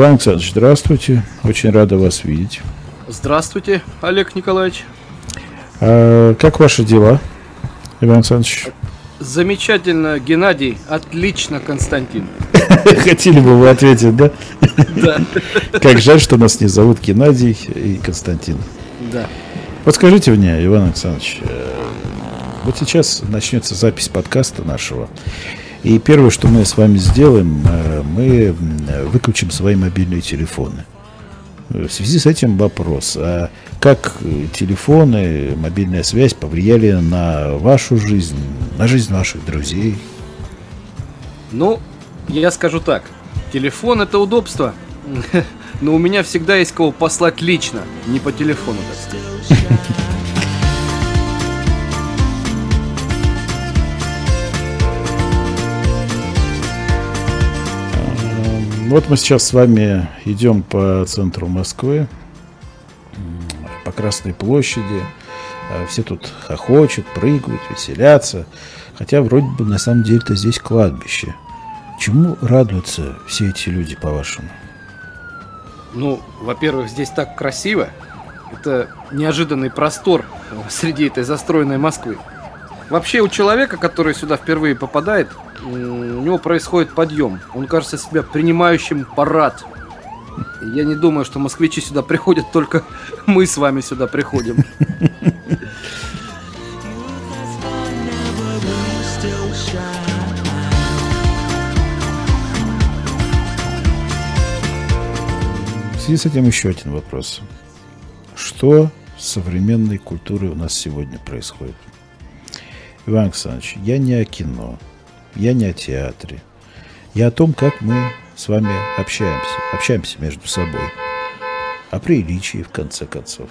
Иван Александрович, здравствуйте. Очень рада вас видеть. Здравствуйте, Олег Николаевич. А, как ваши дела, Иван Александрович? Замечательно, Геннадий. Отлично, Константин. Хотели бы вы ответить, да? Да. Как жаль, что нас не зовут Геннадий и Константин. Да. Подскажите мне, Иван Александрович, э, вот сейчас начнется запись подкаста нашего. И первое, что мы с вами сделаем, э, мы выключим свои мобильные телефоны. В связи с этим вопрос, а как телефоны, мобильная связь повлияли на вашу жизнь, на жизнь ваших друзей? Ну, я скажу так, телефон это удобство, но у меня всегда есть кого послать лично, не по телефону, так сказать. Вот мы сейчас с вами идем по центру Москвы, по Красной площади. А все тут хохочут, прыгают, веселятся. Хотя вроде бы на самом деле-то здесь кладбище. Чему радуются все эти люди, по-вашему? Ну, во-первых, здесь так красиво. Это неожиданный простор среди этой застроенной Москвы. Вообще у человека, который сюда впервые попадает, у него происходит подъем. Он кажется себя принимающим парад. Я не думаю, что москвичи сюда приходят, только мы с вами сюда приходим. В связи с этим еще один вопрос. Что с современной культурой у нас сегодня происходит? Иван Александрович, я не о кино, я не о театре. Я о том, как мы с вами общаемся, общаемся между собой. О приличии, в конце концов.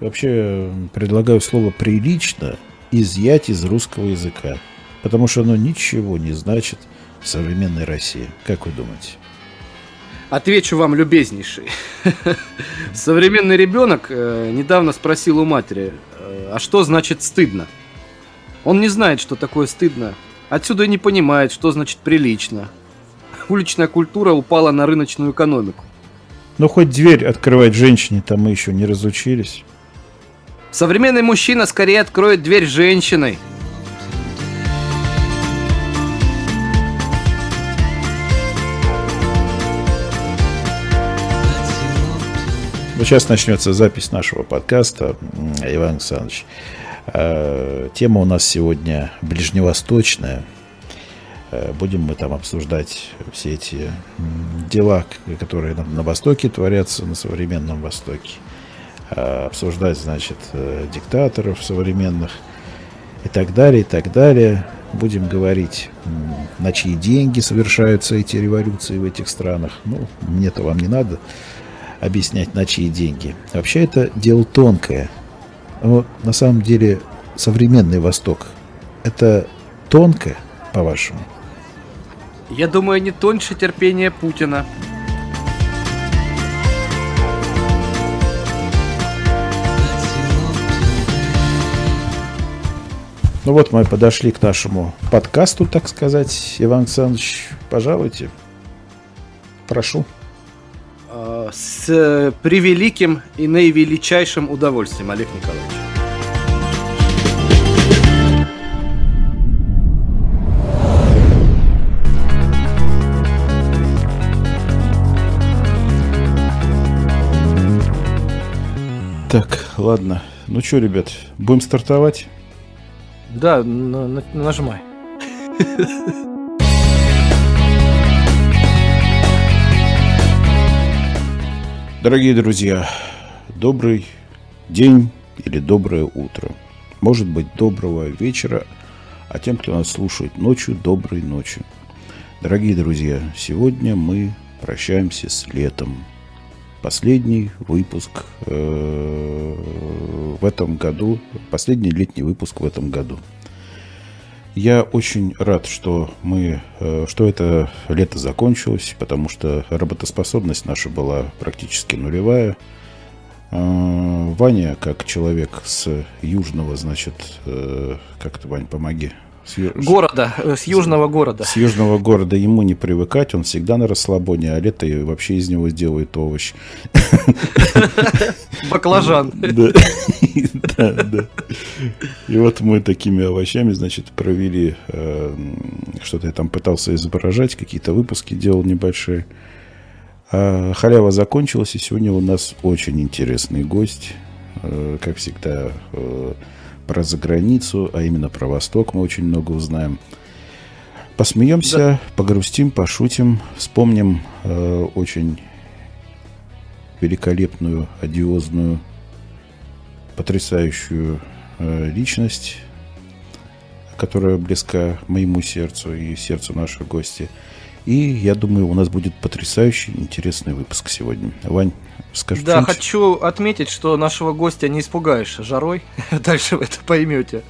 Вообще, предлагаю слово «прилично» изъять из русского языка, потому что оно ничего не значит в современной России. Как вы думаете? Отвечу вам любезнейший. Современный ребенок э, недавно спросил у матери, э, а что значит стыдно? Он не знает, что такое стыдно. Отсюда и не понимает, что значит прилично. Уличная культура упала на рыночную экономику. Но хоть дверь открывать женщине-то мы еще не разучились. Современный мужчина скорее откроет дверь женщиной. Вот сейчас начнется запись нашего подкаста, Иван Александрович. Э, тема у нас сегодня ближневосточная. Э, будем мы там обсуждать все эти дела, которые на Востоке творятся, на современном Востоке. Э, обсуждать, значит, диктаторов современных и так далее, и так далее. Будем говорить, на чьи деньги совершаются эти революции в этих странах. Ну, мне-то вам не надо объяснять, на чьи деньги. Вообще это дело тонкое. Но на самом деле современный Восток – это тонко, по-вашему? Я думаю, не тоньше терпения Путина. Ну вот мы подошли к нашему подкасту, так сказать. Иван Александрович, пожалуйте. Прошу. С превеликим и наивеличайшим удовольствием, Олег Николаевич. Так, ладно. Ну что, ребят, будем стартовать? Да, на, на, нажимай. Дорогие друзья, добрый день или доброе утро. Может быть, доброго вечера, а тем, кто нас слушает ночью, доброй ночи. Дорогие друзья, сегодня мы прощаемся с летом. Последний выпуск э, в этом году, последний летний выпуск в этом году. Я очень рад, что мы, э, что это лето закончилось, потому что работоспособность наша была практически нулевая. Э, Ваня, как человек с южного, значит, э, как то Вань, помоги, С ю... Города, э, с южного города. С южного города ему не привыкать, он всегда на расслабоне, а лето вообще из него сделает овощ. Баклажан. Да, да. И вот мы такими овощами, значит, провели, э, что-то я там пытался изображать, какие-то выпуски делал небольшие. А халява закончилась, и сегодня у нас очень интересный гость. Э, как всегда, про заграницу, а именно про Восток мы очень много узнаем. Посмеемся, да. погрустим, пошутим, вспомним э, очень великолепную, одиозную, потрясающую э, личность, которая близка моему сердцу и сердцу наших гостей. И я думаю, у нас будет потрясающий, интересный выпуск сегодня. Вань, скажи Да, хочу отметить, что нашего гостя не испугаешь жарой. Дальше вы это поймете.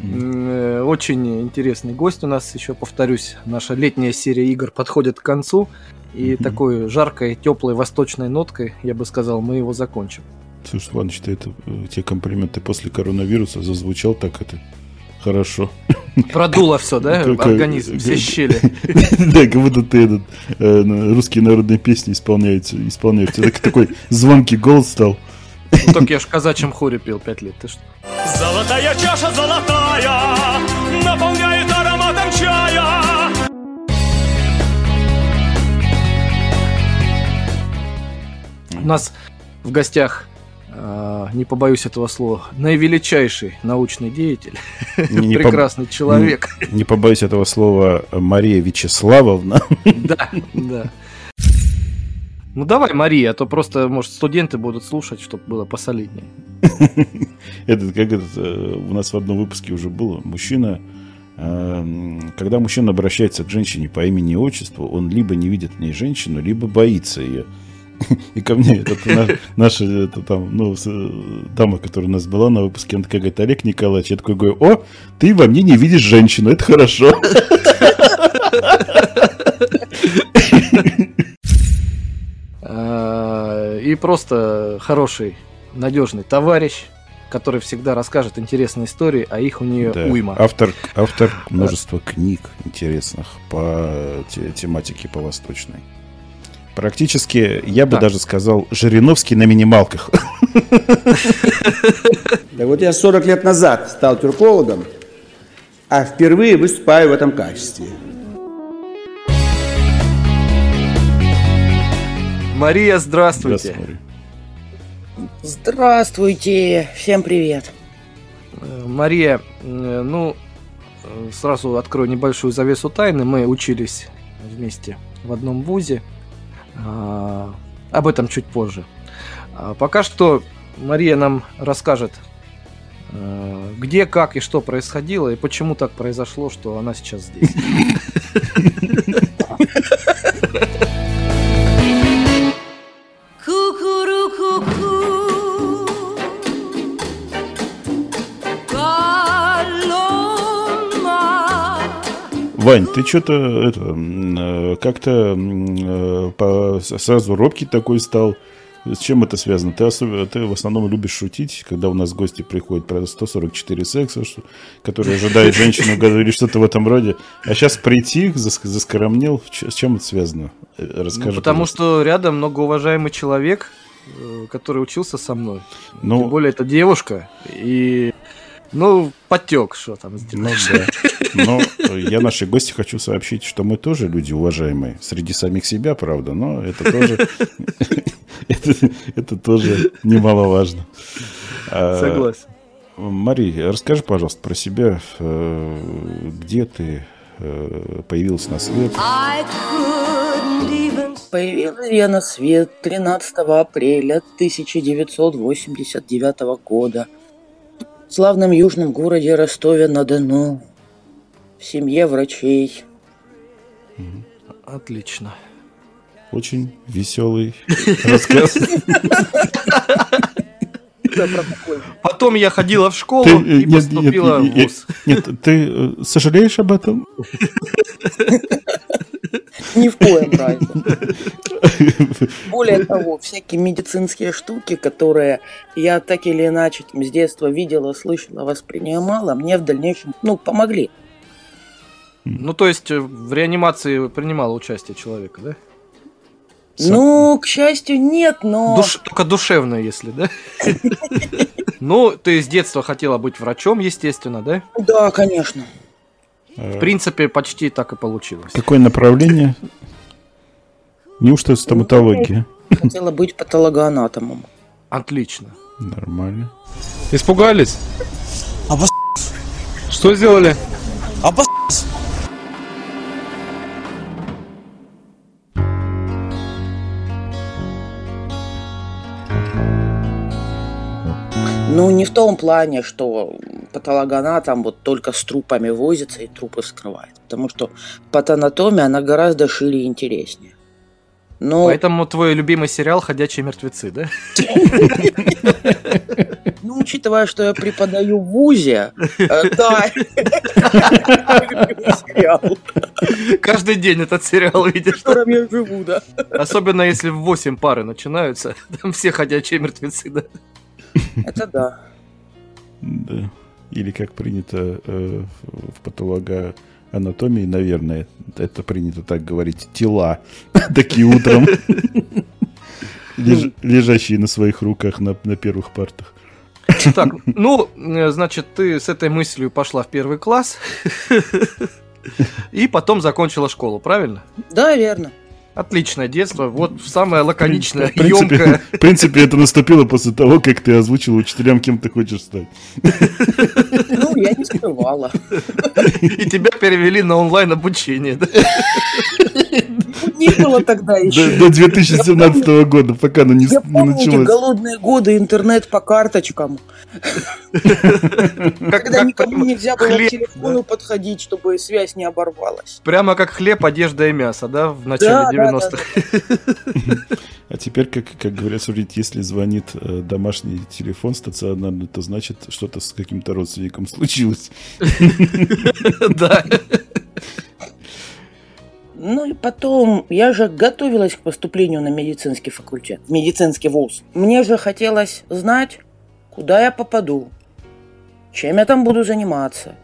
Mm-hmm. Очень интересный гость у нас, еще повторюсь, наша летняя серия игр подходит к концу. И mm-hmm. такой жаркой, теплой восточной ноткой, я бы сказал, мы его закончим. Слушай, Иваныч, ты это, э, те комплименты после коронавируса зазвучал так это хорошо. Продуло все, да? Организм, все щели. Да, как будто ты этот э, русские народные песни исполняются, исполняются. Так такой звонкий голос стал. Ну, так я ж в казачьем хоре пел пять лет, ты что? Золотая чаша золотая наполняет ароматом чая. У нас в гостях не побоюсь этого слова, наивеличайший научный деятель, не, прекрасный по, человек. Не, не побоюсь этого слова, Мария Вячеславовна. Да, да. Ну давай, Мария, а то просто, может, студенты будут слушать, чтобы было посолиднее. Это как это э, у нас в одном выпуске уже было. Мужчина, э, когда мужчина обращается к женщине по имени и отчеству, он либо не видит в ней женщину, либо боится ее. И ко мне этот, наша это, там, ну, дама, которая у нас была на выпуске, она такая говорит, Олег Николаевич, я такой говорю, о, ты во мне не видишь женщину, это хорошо. А, и просто хороший, надежный товарищ, который всегда расскажет интересные истории, а их у нее да. уйма. Автор, автор множества книг интересных по тематике по восточной. Практически, я бы да. даже сказал, Жириновский на минималках. Да вот я 40 лет назад стал тюркологом, а впервые выступаю в этом качестве. Мария, здравствуйте. Здравствуйте. Всем привет. Э, Мария, э, ну, э, сразу открою небольшую завесу тайны. Мы учились вместе в одном вузе. А, об этом чуть позже. А, пока что Мария нам расскажет, а, где, как и что происходило, и почему так произошло, что она сейчас здесь. Вань, ты что-то это э, как-то э, сразу робкий такой стал. С чем это связано? Ты, особенно, ты в основном любишь шутить, когда у нас гости приходят про 144 секса, что, которые ожидают женщину или что-то в этом роде. А сейчас прийти, заскоромнел. С чем это связано? Э, расскажи. Ну, потому пожалуйста. что рядом многоуважаемый человек, который учился со мной. Ну, Тем более это девушка. И ну, потек, что там сделать. Ну, да. Но я нашей гости хочу сообщить, что мы тоже люди уважаемые. Среди самих себя, правда, но это тоже... это, это тоже немаловажно. А, Согласен. Мария, расскажи, пожалуйста, про себя. Э, где ты э, появилась на свет? Появилась я на свет 13 апреля 1989 года – в славном южном городе Ростове-на-Дону, в семье врачей. Отлично. Очень веселый рассказ. Потом я ходила в школу ты, и нет, поступила нет, в ВУЗ. Нет, ты э, сожалеешь об этом? Ни в коем разе. Более того, всякие медицинские штуки, которые я так или иначе с детства видела, слышала, воспринимала, мне в дальнейшем, ну, помогли. Ну, то есть э, в реанимации принимало участие человека, да? Ну, к счастью, нет, но... Душ... Только душевное, если, да? Ну, ты с детства хотела быть врачом, естественно, да? Да, конечно. В принципе, почти так и получилось. Какое направление? Неужто стоматология? Хотела быть патологоанатомом. Отлично. Нормально. Испугались? Обос... Что сделали? Обос... Ну, не в том плане, что патологоанатом вот только с трупами возится и трупы вскрывает. Потому что патанатомия, она гораздо шире и интереснее. Но... Поэтому твой любимый сериал «Ходячие мертвецы», да? Ну, учитывая, что я преподаю в ВУЗе, э, да. Каждый день этот сериал в видишь. котором я живу, да. Особенно если в 8 пары начинаются. Там все ходячие мертвецы, да? Это да. Да. Или как принято э, в патологоанатомии, наверное, это принято так говорить, тела такие утром, леж- лежащие на своих руках на, на первых партах. Так, ну, э, значит, ты с этой мыслью пошла в первый класс. И потом закончила школу, правильно? Да, верно. Отличное детство, вот самое лаконичное, В принципе, емкое. в принципе, это наступило после того, как ты озвучил учителям, кем ты хочешь стать. Ну, я не скрывала. И тебя перевели на онлайн обучение. да? Не было тогда До, еще. до 2017 года, пока оно не, Я не помню началось. голодные годы, интернет по карточкам. Когда никому нельзя было к телефону подходить, чтобы связь не оборвалась. Прямо как хлеб, одежда и мясо, да, в начале Да, да, 90-х. А теперь, как, как говорят, смотрите, если звонит э, домашний телефон стационарный, то значит что-то с каким-то родственником случилось. Да. Ну и потом, я же готовилась к поступлению на медицинский факультет, медицинский вуз. Мне же хотелось знать, куда я попаду, чем я там буду заниматься,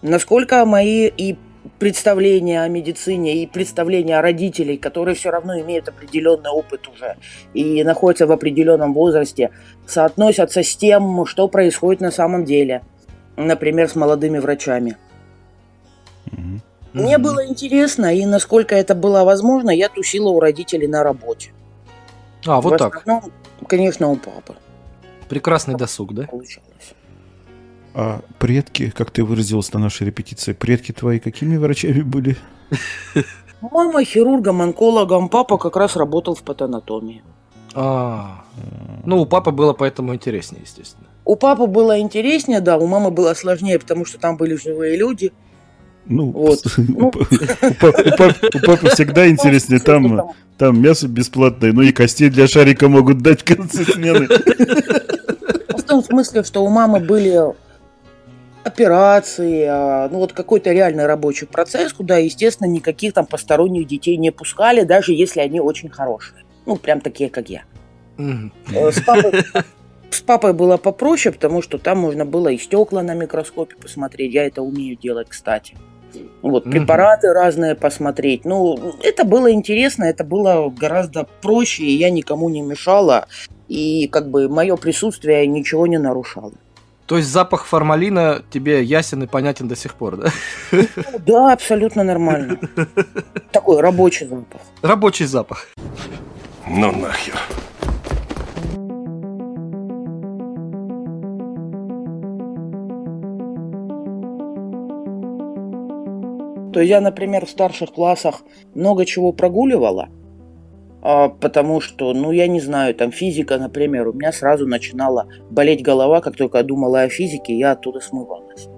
насколько мои и представления о медицине, и представления родителей, которые все равно имеют определенный опыт уже и находятся в определенном возрасте, соотносятся с тем, что происходит на самом деле. Например, с молодыми врачами. Мгм. Мне было интересно, и насколько это было возможно, я тусила у родителей на работе. А, вот В так. основном, конечно, у папы Прекрасный досуг, да? получалось. А предки, как ты выразилась на нашей репетиции, предки твои какими врачами были? Мама хирургом, онкологом, папа как раз работал в патанатомии. А, ну, у папы было поэтому интереснее, естественно. У папы было интереснее, да, у мамы было сложнее, потому что там были живые люди. Ну, Вот. у Ну. у па- у пап- у папы всегда интереснее, там, там мясо бесплатное, ну и костей для шарика могут дать в конце смены. В том смысле, что у мамы были операции, а, ну вот какой-то реальный рабочий процесс, куда, естественно, никаких там посторонних детей не пускали, даже если они очень хорошие. Ну, прям такие, как я. Э, С папой, с папой было попроще, потому что там можно было и стекла на микроскопе посмотреть. Я это умею делать, кстати. Вот, препараты разные посмотреть. Ну, это было интересно, это было гораздо проще, и я никому не мешала. И как бы мое присутствие ничего не нарушало. То есть запах формалина тебе ясен и понятен до сих пор, да? Ну, Да, абсолютно нормально. Такой рабочий запах. Рабочий запах. Ну нахер. То есть я, например, в старших классах много чего прогуливала, а, потому что, ну, я не знаю, там физика, например, у меня сразу начинала болеть голова, как только я думала о физике, я оттуда смывалась.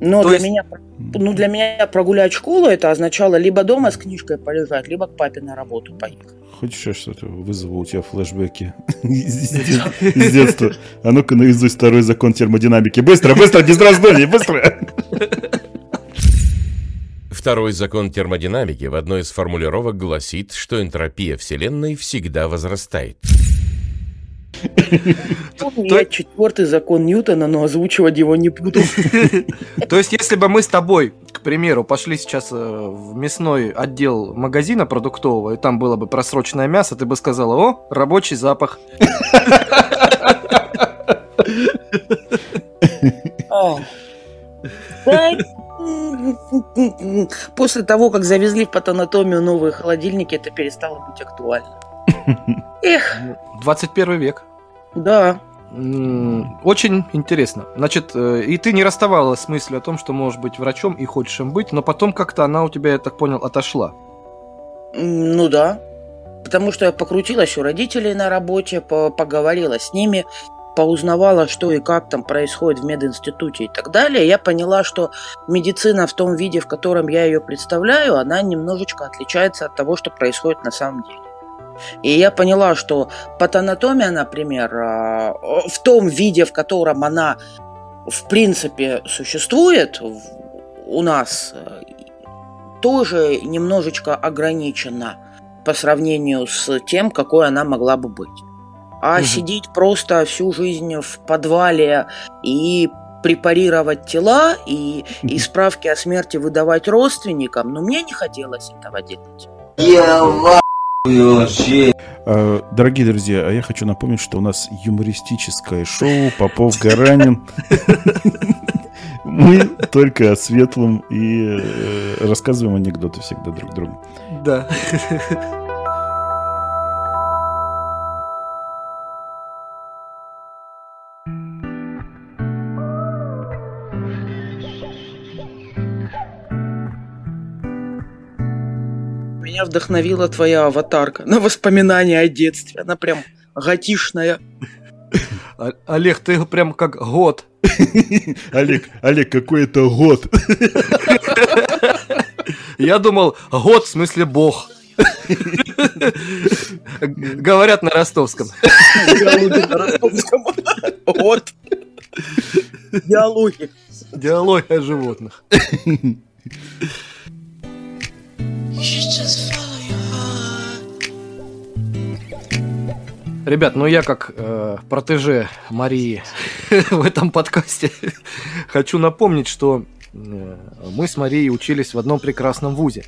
Но То для есть- меня, ну, для меня прогулять школу это означало либо дома с книжкой полежать, либо к папе на работу поехать. Хочешь, я что-то вызову у тебя флешбеки из детства? А ну-ка наизусть второй закон термодинамики. Быстро, быстро, без раздумий, быстро! Второй закон термодинамики в одной из формулировок гласит, что энтропия Вселенной всегда возрастает. Я четвертый закон Ньютона, но озвучивать его не буду. То есть, если бы мы с тобой, к примеру, пошли сейчас э, в мясной отдел магазина продуктового, и там было бы просроченное мясо, ты бы сказала, о, рабочий запах. А. Да, После того, как завезли в патанатомию новые холодильники, это перестало быть актуально. Эх, 21 век. да. Очень интересно. Значит, э, и ты не расставалась с мыслью о том, что можешь быть врачом и хочешь им быть, но потом как-то она у тебя, я так понял, отошла. Ну да. Потому что я покрутилась у родителей на работе, по- поговорила с ними, поузнавала, что и как там происходит в мединституте и так далее. Я поняла, что медицина в том виде, в котором я ее представляю, она немножечко отличается от того, что происходит на самом деле. И я поняла, что патанатомия, например, а, в том виде, в котором она в принципе существует у нас, тоже немножечко ограничена по сравнению с тем, какой она могла бы быть. А Мгм. сидеть просто всю жизнь в подвале и препарировать тела и, и справки о смерти выдавать родственникам, ну, мне не хотелось этого делать. А, Дорогие друзья, а я хочу напомнить, что у нас юмористическое шоу Попов-Гаранин. Мы только о светлом и э, рассказываем анекдоты всегда друг другу. Да. Меня вдохновила твоя аватарка на воспоминания о детстве. Она прям готишная. А- Олег, ты прям как год. Олег, Олег, какой это год? Я думал, год в смысле бог. Говорят на ростовском. Диалоги на ростовском. Вот. Диалоги. Диалоги о животных. Ребят, ну я как э, протеже Марии в этом подкасте хочу напомнить, что э, мы с Марией учились в одном прекрасном вузе.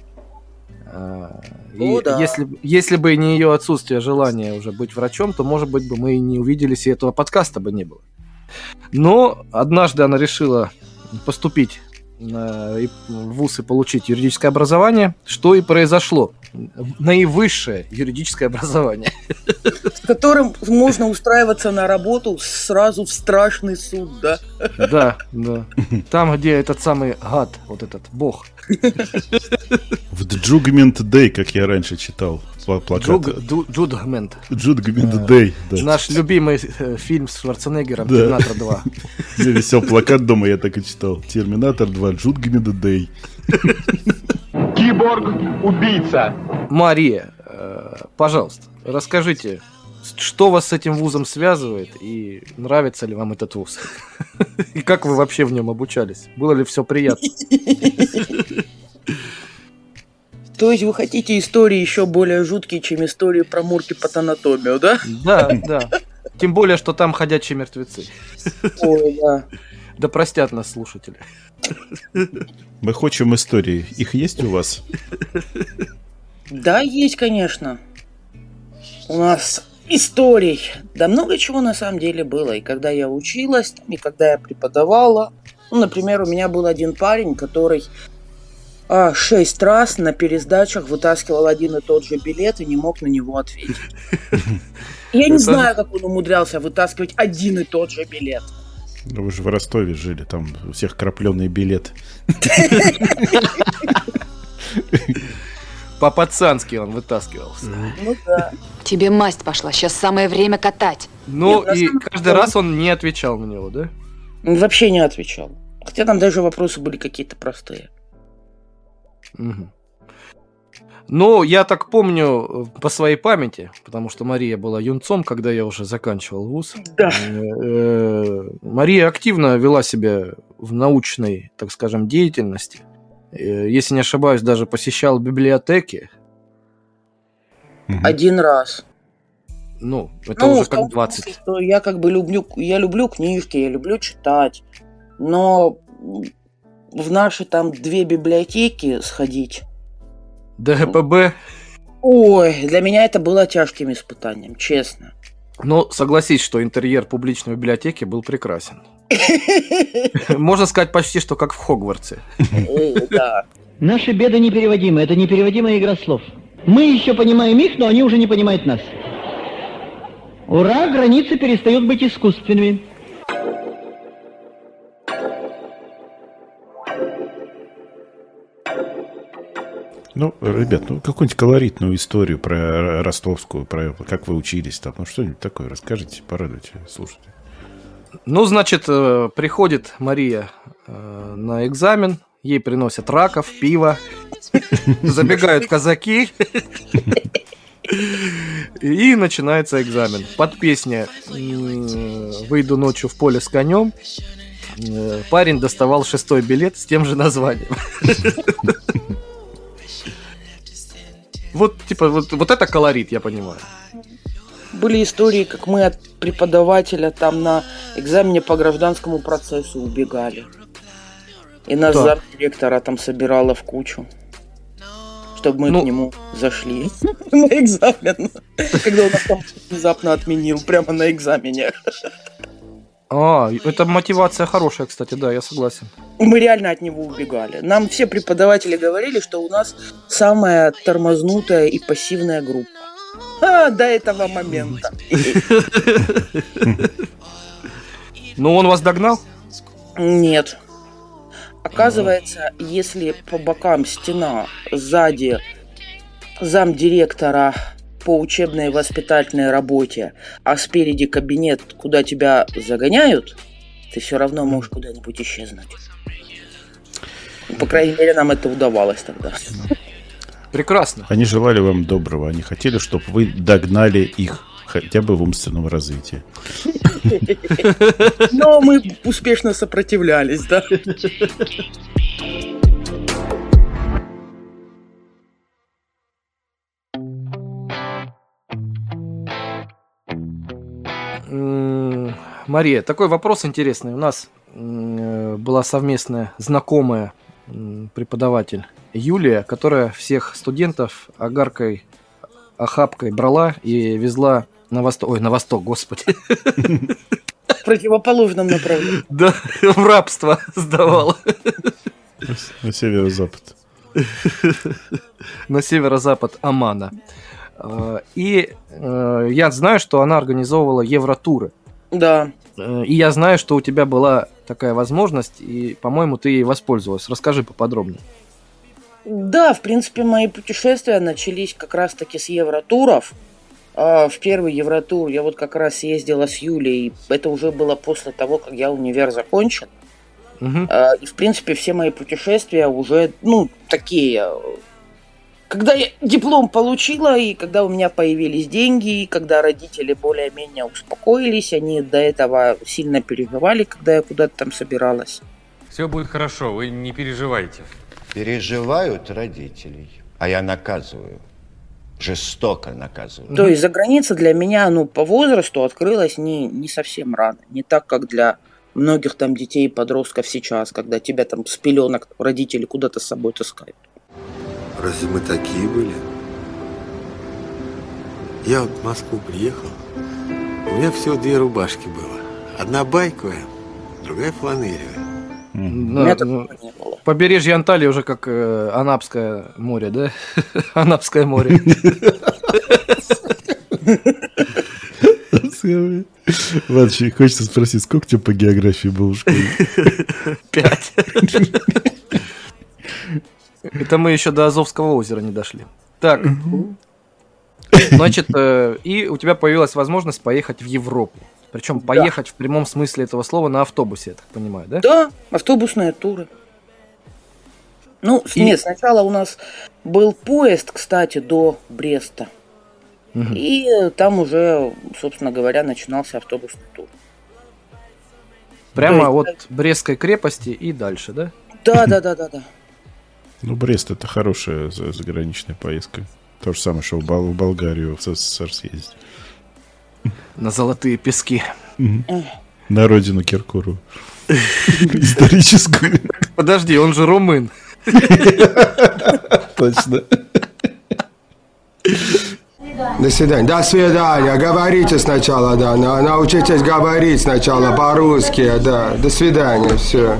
Э, и О, да. если, если бы не ее отсутствие желания уже быть врачом, то, может быть, бы мы и не увиделись, и этого подкаста бы не было. Но однажды она решила поступить и- ВУЗ и получить юридическое образование, что и произошло. Наивысшее юридическое образование. С которым можно устраиваться на работу сразу в страшный суд, да? Да, да. Там, где этот самый гад, вот этот бог. В Judgment Day, как я раньше читал пла- плакат. Джуг- Ду- Джудгмент. Judgment Day, да. Наш любимый э, фильм с Шварценеггером Да. «Терминатор 2». Я висел плакат дома, я так и читал. Терминатор 2, Judgment Day. Киборг-убийца. Мария, э, пожалуйста, расскажите, что вас с этим вузом связывает и нравится ли вам этот вуз? И как вы вообще в нем обучались? Было ли все приятно? То есть вы хотите истории еще более жуткие, чем истории про Мурки патанатомию, да? Да, да. Тем более, что там ходячие мертвецы. Ой, да. Да простят нас слушатели. Мы хотим истории. Их есть у вас? Да, есть, конечно. У нас историй. Да много чего на самом деле было. И когда я училась, и когда я преподавала. Ну, например, у меня был один парень, который шесть раз на пересдачах вытаскивал один и тот же билет и не мог на него ответить. Я не знаю, как он умудрялся вытаскивать один и тот же билет. Ну, Вы же в Ростове жили, там у всех крапленый билет. По-пацански он вытаскивался. Ну да. Тебе масть пошла, сейчас самое время катать. Ну Нет, и каждый раз он не отвечал на него, да? Он вообще не отвечал. Хотя там даже вопросы были какие-то простые. Ну, я так помню э, по своей памяти, потому что Мария была юнцом, когда я уже заканчивал вуз. Да. Э, Мария активно вела себя в научной, так скажем, деятельности. Э, Если не ошибаюсь, даже посещал библиотеки. Один раз. Ну, это Ну, уже как 20. смысле, что я как бы люблю, я люблю книжки, я люблю читать, но в наши там две библиотеки сходить, ДГПБ. ой, для меня это было тяжким испытанием, честно. Но согласись, что интерьер публичной библиотеки был прекрасен. Можно сказать почти, что как в Хогвартсе. Да. Наши беды непереводимы, это непереводимая игра слов. Мы еще понимаем их, но они уже не понимают нас. Ура, границы перестают быть искусственными. Ну, ребят, ну какую-нибудь колоритную историю про ростовскую, про как вы учились там, ну что-нибудь такое расскажите, порадуйте, слушайте. Ну, значит, э, приходит Мария э, на экзамен, ей приносят раков, пиво, забегают казаки, и начинается экзамен. Под песню м, «Выйду ночью в поле с конем» э, парень доставал шестой билет с тем же названием. Вот, типа, вот, вот это колорит, я понимаю. Были истории, как мы от преподавателя там на экзамене по гражданскому процессу убегали. И нас Да. директора там собирала в кучу. Чтобы мы Ну- к нему зашли на экзамен. Когда он там внезапно отменил прямо на экзамене. А, это мотивация хорошая, кстати, да, я согласен. Мы реально от него убегали. Нам все преподаватели говорили, что у нас самая тормознутая и пассивная группа. А, до этого момента. Ну, он вас догнал? Нет. Оказывается, если по бокам стена, сзади замдиректора по учебной и воспитательной работе, а спереди кабинет, куда тебя загоняют, ты все равно можешь куда-нибудь исчезнуть. По крайней мере, нам это удавалось тогда. Прекрасно. Они желали вам доброго, они хотели, чтобы вы догнали их хотя бы в умственном развитии. Но мы успешно сопротивлялись, да. Мария, такой вопрос интересный. У нас э, была совместная знакомая преподаватель Юлия, которая всех студентов огаркой, охапкой брала и везла на восток. Ой, на восток, господи. В противоположном направлении. Да, в рабство сдавала. На северо-запад. на северо-запад Омана. Э, И э, я знаю, что она организовывала евротуры. Да. Э, И я знаю, что у тебя была такая возможность, и, по-моему, ты ей воспользовалась. Расскажи поподробнее. Да, в принципе, мои путешествия начались как раз-таки с евротуров. А, В первый евротур я вот как раз ездила с Юлей. Это уже было после того, как я универ закончил. А, И, в принципе, все мои путешествия уже, ну, такие. Когда я диплом получила, и когда у меня появились деньги, и когда родители более-менее успокоились, они до этого сильно переживали, когда я куда-то там собиралась. Все будет хорошо, вы не переживайте. Переживают родителей, а я наказываю. Жестоко наказываю. То есть за граница для меня, ну, по возрасту открылась не, не совсем рано. Не так, как для многих там детей и подростков сейчас, когда тебя там с пеленок родители куда-то с собой таскают. Разве мы такие были? Я вот в Москву приехал, у меня всего две рубашки было. Одна байковая, другая фланелевая. Ну, побережье Анталии уже как э, Анапское море, да? Анапское море. Ладно, хочется спросить, сколько тебе по географии было в школе? Пять. Это мы еще до Азовского озера не дошли. Так. Значит, э, и у тебя появилась возможность поехать в Европу. Причем поехать в прямом смысле этого слова на автобусе, я так понимаю, да? Да, автобусные туры. Ну, И- нет, сначала у нас был поезд, кстати, до Бреста. Мгм. И э, там уже, собственно говоря, начинался автобусный тур. Прямо То от Брестской крепости и дальше, да? Да, да, да, да, да. Ну, Брест это хорошая за- заграничная поездка. То же самое, что в, Бол- в Болгарию, в СССР съездить. на золотые пески. На родину Киркорова. Историческую. Подожди, он же румын. Точно. До свидания. До свидания. Говорите сначала, да. На- Научитесь говорить сначала по-русски, да. До свидания. Все.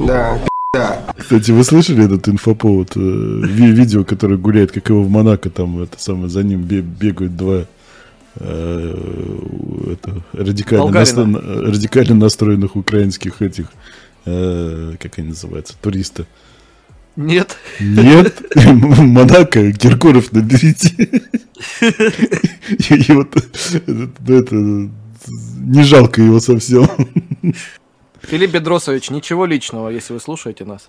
Да. Да. Кстати, вы слышали этот инфоповод? э, ви- видео, которое гуляет, как его в Монако, там это самое, за ним бе- бегают два э, это, радикально, наста- радикально настроенных украинских этих, э, как они называются, туриста. Нет. Нет, Монако, Киркоров наберите. И и вот ну, это не жалко его совсем. Филипп Бедросович, ничего личного, если вы слушаете нас.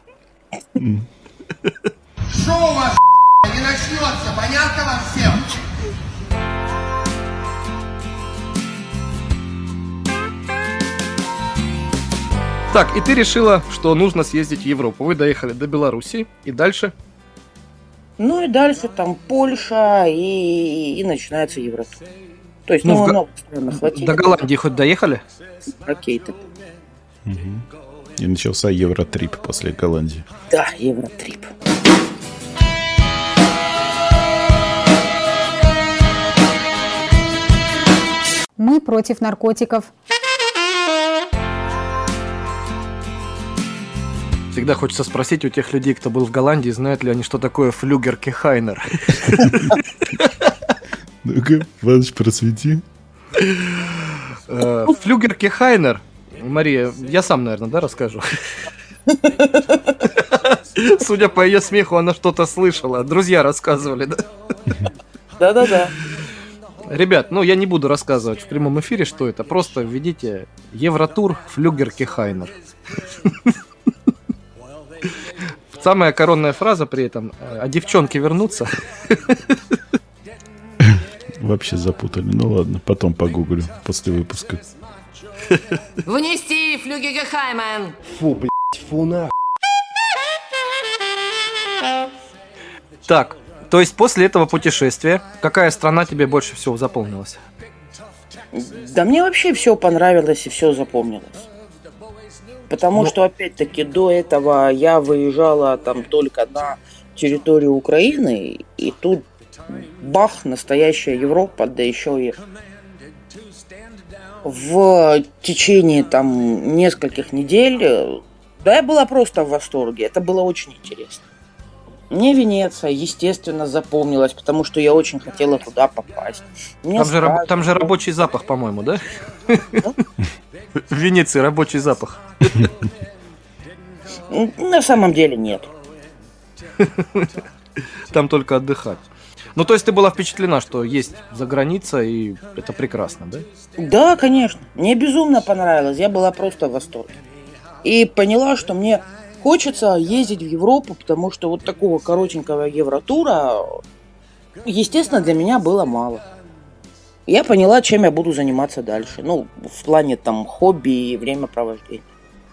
Шоу у вас не начнется, понятно вам всем? Так, и ты решила, что нужно съездить в Европу. Вы доехали до Беларуси и дальше. Ну и дальше там Польша и, и начинается Евротур. То есть, Ну, ну, в много стран охватили. До Голландии хоть доехали? Окей, И начался Евротрип после Голландии. Да, Евротрип. Мы против наркотиков. Всегда хочется спросить у тех людей, кто был в Голландии, знают ли они, что такое флюгеркехайнер. Ну-ка, Иваныч, просвети. Э, Флюгеркехайнер. Мария, я сам, наверное, да, расскажу. Судя по ее смеху, она что-то слышала. Друзья рассказывали, да? Да-да-да. Ребят, ну я не буду рассказывать в прямом эфире, что это. Просто введите Евротур Флюгеркехайнер. Самая коронная фраза при этом. э, А девчонки вернутся. Вообще запутали. Ну ладно, потом погуглю после выпуска. Внести Флюгегехаймен! Фу, блядь, фу на. Так, то есть после этого путешествия, какая страна тебе больше всего запомнилась? Да мне вообще все понравилось и все запомнилось. Потому Ну- что, опять-таки, до этого я выезжала там только на территорию Украины, и тут бах, настоящая Европа, да еще и в течение там нескольких недель, э, да, я была просто в восторге, это было очень интересно. Мне Венеция, естественно, запомнилась, потому что я очень хотела туда попасть. Мне Там же, раб- сразу- там же рабочий запах, по-моему, да? В Венеции рабочий запах. На самом деле нет. Там только отдыхать. Ну, то есть ты была впечатлена, что есть за граница, и это прекрасно, да? Да, конечно. Мне безумно понравилось. Я была просто в восторге. И поняла, что мне хочется ездить в Европу, потому что вот такого коротенького евротура, естественно, для меня было мало. Я поняла, чем я буду заниматься дальше. Ну, в плане там хобби и времяпровождения.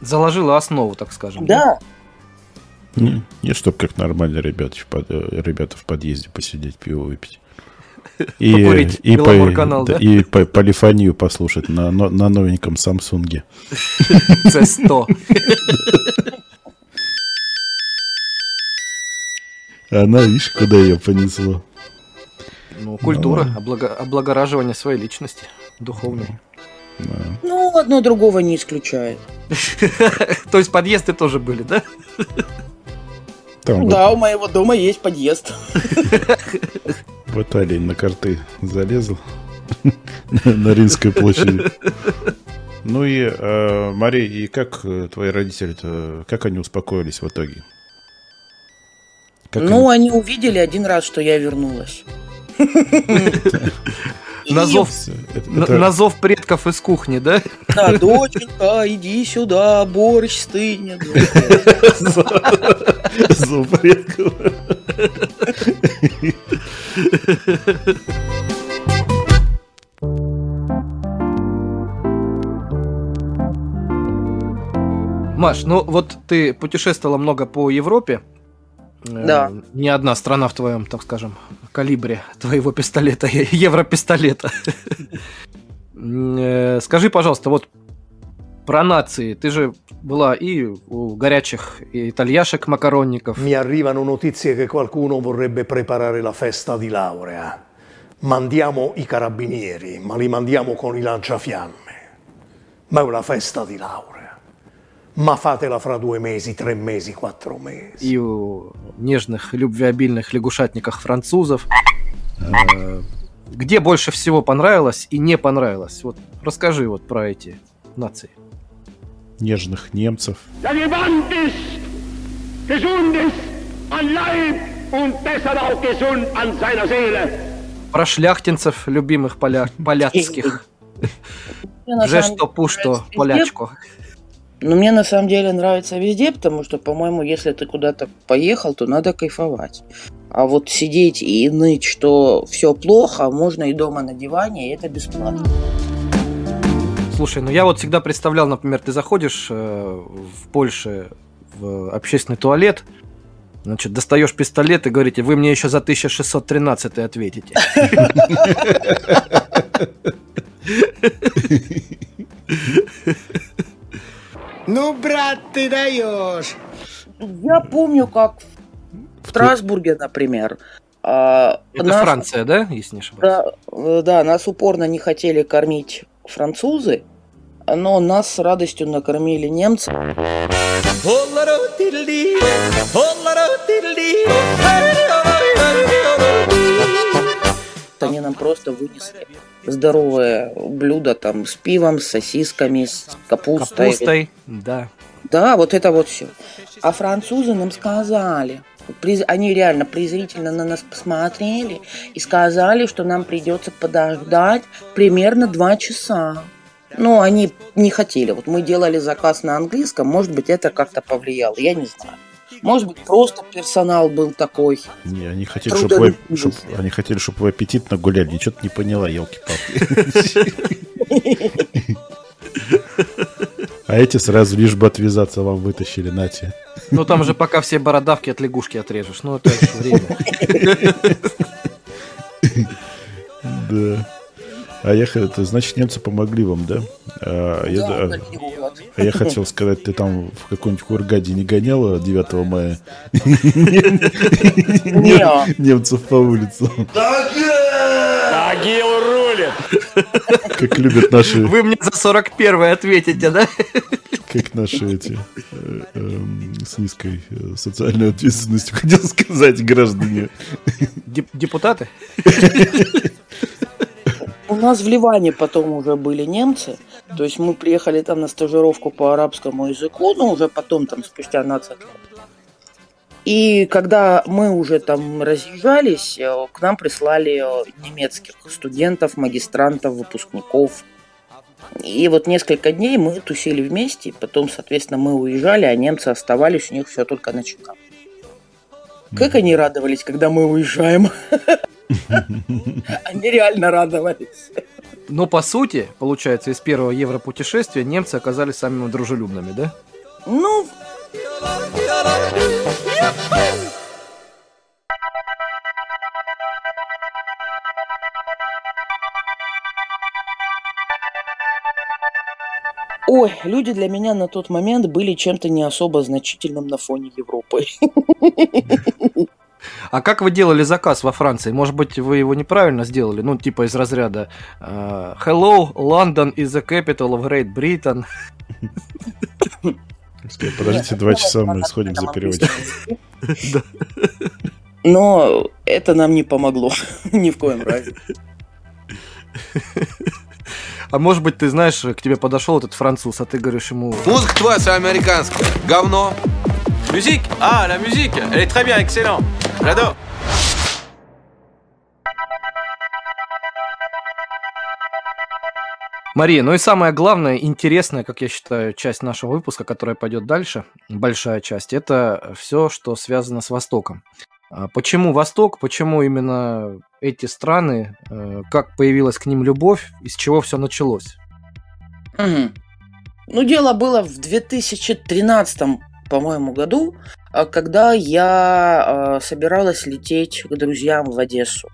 Заложила основу, так скажем. Да, Не, не чтоб как нормально ребята в, под- э, ребята в подъезде посидеть, пиво выпить. И, Покурить и, Беломор-канал, да? и по- полифонию послушать на, на новеньком Самсунге. C100. Она, видишь, куда ее понесло. Ну, культура, облага- облагораживание своей личности, духовной. ну, одно другого не исключает. То есть подъезды тоже были, да? Там Ну вот да, у моего дома есть подъезд. в Италии на карты залезл на Римской площади. Ну и, э, Мария, и как э, твои родители-то, как они успокоились в итоге? Как ну, они увидели один раз, что я вернулась. На зов, Это- на- это- на зов предков из кухни, да? Да, доченька, иди сюда, борщ стынет. Зов предков. Маш, ну вот ты путешествовала много по Европе. Э, Да. Не одна страна в твоем, так скажем, калибре твоего пистолета, европистолета. э, скажи, pожалуйста, вот про нации. Ты же была и у горячих и итальяшек макаронников. Mi arrivano notizie che qualcuno vorrebbe preparare la festa di laurea. Mandiamo i carabinieri, ma li mandiamo con i lanciafiamme. Ma è una festa di laurea. Ma fatela fra due mesi, tre mesi, quattro mesi. И у нежных, любвеобильных лягушатниках французов. Э, Где больше всего понравилось и не понравилось? Вот расскажи вот про эти нации. Нежных немцев. Про шляхтинцев, любимых поля... поляцких. Же что везде. полячку. Но мне на самом деле нравится везде, потому что, по-моему, если ты куда-то поехал, то надо кайфовать. А вот сидеть и ныть, что все плохо, можно и дома на диване, и это бесплатно. Слушай, ну я вот всегда представлял, например, ты заходишь э, в Польше в общественный туалет, значит, достаешь пистолет и говорите, вы мне еще за 1613 ответите. Ну, брат, ты даешь. Я помню, как в Страсбурге, например, а, Это нас- Франция, да, если не ошибаюсь? Да, э, да, нас упорно не хотели кормить французы, но нас с радостью накормили немцы. Они нам просто вынесли здоровое блюдо там с пивом, с сосисками, с капустой. Капустой, да. Да, вот это вот все. А французы нам сказали, они реально презрительно на нас посмотрели и сказали, что нам придется подождать примерно два часа. Ну, они не хотели. Вот мы делали заказ на английском, может быть, это как-то повлияло, я не знаю. Может быть, просто персонал был такой. Не, они хотели, чтобы вы, чтоб- они хотели, чтобы вы аппетитно гуляли. Ничего ты не поняла, елки-палки. А эти сразу лишь бы отвязаться вам вытащили, нате. Ну там же пока все бородавки от лягушки отрежешь. Ну это еще время. Да. А я, это, значит, немцы помогли вам, да? А, я, Да, а- на вот. а я хотел сказать, ты там в какой-нибудь Хургаде не гоняла 9 мая Не. немцев по улицам? Агил рулит. Как любят наши, Вы мне за 41 ответите, да? как наши эти э, эм, с низкой э, социальной ответственностью, хотел сказать, граждане. Деп- Депутаты? У нас в Ливане потом уже были немцы. То есть мы приехали там на стажировку по арабскому языку, но уже потом, там, спустя 12 лет. И когда мы уже там разъезжались, э, к нам прислали э, немецких студентов, магистрантов, выпускников. И вот несколько дней мы тусили вместе, потом, соответственно, мы уезжали, а немцы оставались, у них все только начиналось. Как они радовались, когда мы уезжаем. Они реально радовались. Но по сути, получается, из первого европутешествия немцы оказались самыми дружелюбными, да? Ну, Ой, люди для меня на тот момент были чем-то не особо значительным на фоне Европы. А как вы делали заказ во Франции? Может быть, вы его неправильно сделали? Ну, типа из разряда э, Hello, London is the capital of Great Britain. Подождите два часа, мы сходим за переводчиком. Но это нам не помогло ни в коем разе. А может быть, ты знаешь, к тебе подошел этот француз, а ты говоришь ему... Музыка твоя американская. Говно. Ah, la musique Elle est très bien, excellent. J'adore. Мария, ну и самое главное, интересная, как я считаю, часть нашего выпуска, которая пойдет дальше, большая часть, это все, что связано с Востоком. А Почему Восток, почему именно эти страны, э, как появилась к ним любовь, из чего все началось? Мгм. Ну, дело было в 2013, по-моему, году, когда я а, собиралась лететь к друзьям в Одессу.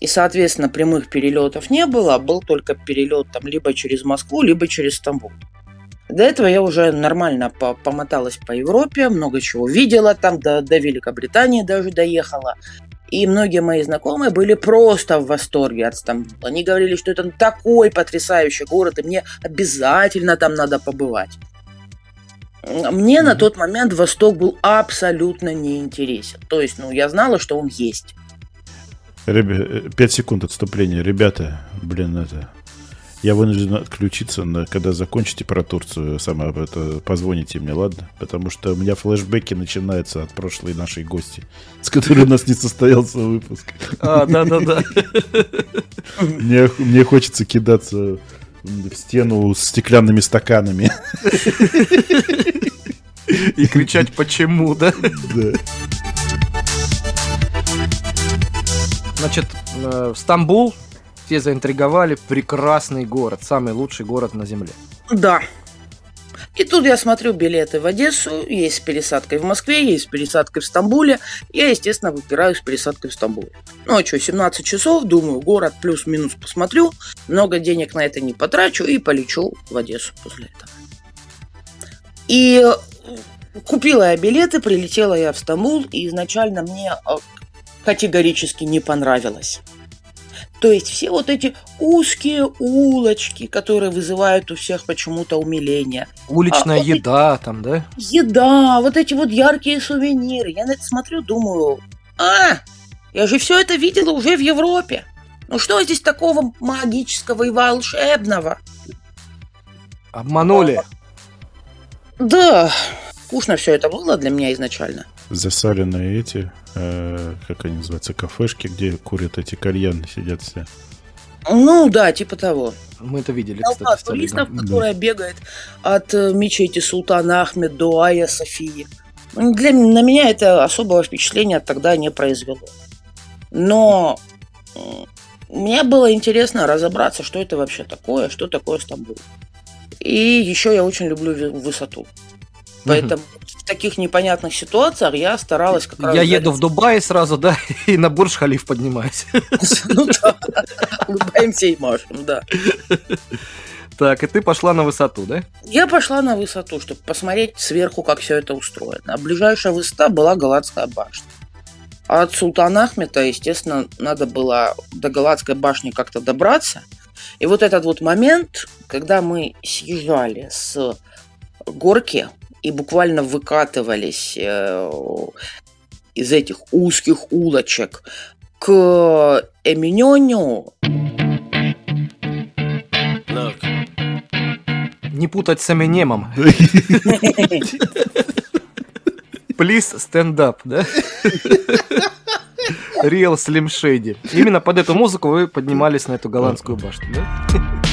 И, соответственно, прямых перелетов не было, был только перелет там либо через Москву, либо через Стамбул. До этого я уже нормально по помоталась по Европе, много чего видела там, до, до Великобритании даже доехала. И многие мои знакомые были просто в восторге от Стамбула. Они говорили, что это такой потрясающий город, и мне обязательно там надо побывать. Мне mm-hmm. на тот момент Восток был абсолютно неинтересен. То есть, ну, я знала, что он есть. Ребя... 5 секунд отступления. Ребята, блин, это... Я вынужден отключиться, на, когда закончите про Турцию. Сама это позвоните мне, ладно? Потому что у меня флешбеки начинаются от прошлой нашей гости, с которой у нас не состоялся выпуск. А, да-да-да. Мне, мне хочется кидаться в стену с стеклянными стаканами. И кричать «почему», да? Да. Значит, э, Стамбул, все заинтриговали, прекрасный город, самый лучший город на Земле. Да. И тут я смотрю билеты в Одессу, есть с пересадкой в Москве, есть с пересадкой в Стамбуле. Я, естественно, выбираю с пересадкой в Стамбуле. Ну, а что, 17 часов, думаю, город плюс-минус посмотрю, много денег на это не потрачу и полечу в Одессу после этого. И купила я билеты, прилетела я в Стамбул, и изначально мне э, категорически не понравилось. То есть все вот эти узкие улочки, которые вызывают у всех почему-то умиление. Уличная а, вот еда эти... там, да? Еда, вот эти вот яркие сувениры. Я на это смотрю, думаю, а, я же все это видела уже в Европе. Ну что здесь такого магического и волшебного? Обманули. Да, скучно все это было для меня изначально. Засаленные эти э, как они называются, кафешки, где курят эти кальяны, сидят все. Ну да, типа того. Мы это видели, Толпа кстати, туристов, которая да. бегает от э, мечети Султана Ахмед до Ая Софии. Для, на меня это особого впечатления тогда не произвело. Но мне было интересно разобраться, что это вообще такое, что такое Стамбул. И еще я очень люблю высоту. Поэтому таких непонятных ситуациях я старалась как раз... Я еду в Дубай сразу, да, и на Бурж-Халиф поднимаюсь. Ну да, улыбаемся и машем, да. Так, и ты пошла на высоту, да? Я пошла на высоту, чтобы посмотреть сверху, как все это устроено. А ближайшая высота была Галатская башня. А от Султана Ахмета, естественно, надо было до Галатской башни как-то добраться. И вот этот вот момент, когда мы съезжали с горки, и буквально выкатывались э, из этих узких улочек к Эминьоню. Не путать с Эминемом. Плиз стендап, да? Real Slim Shady. Именно под эту музыку вы поднимались на эту голландскую башню, да?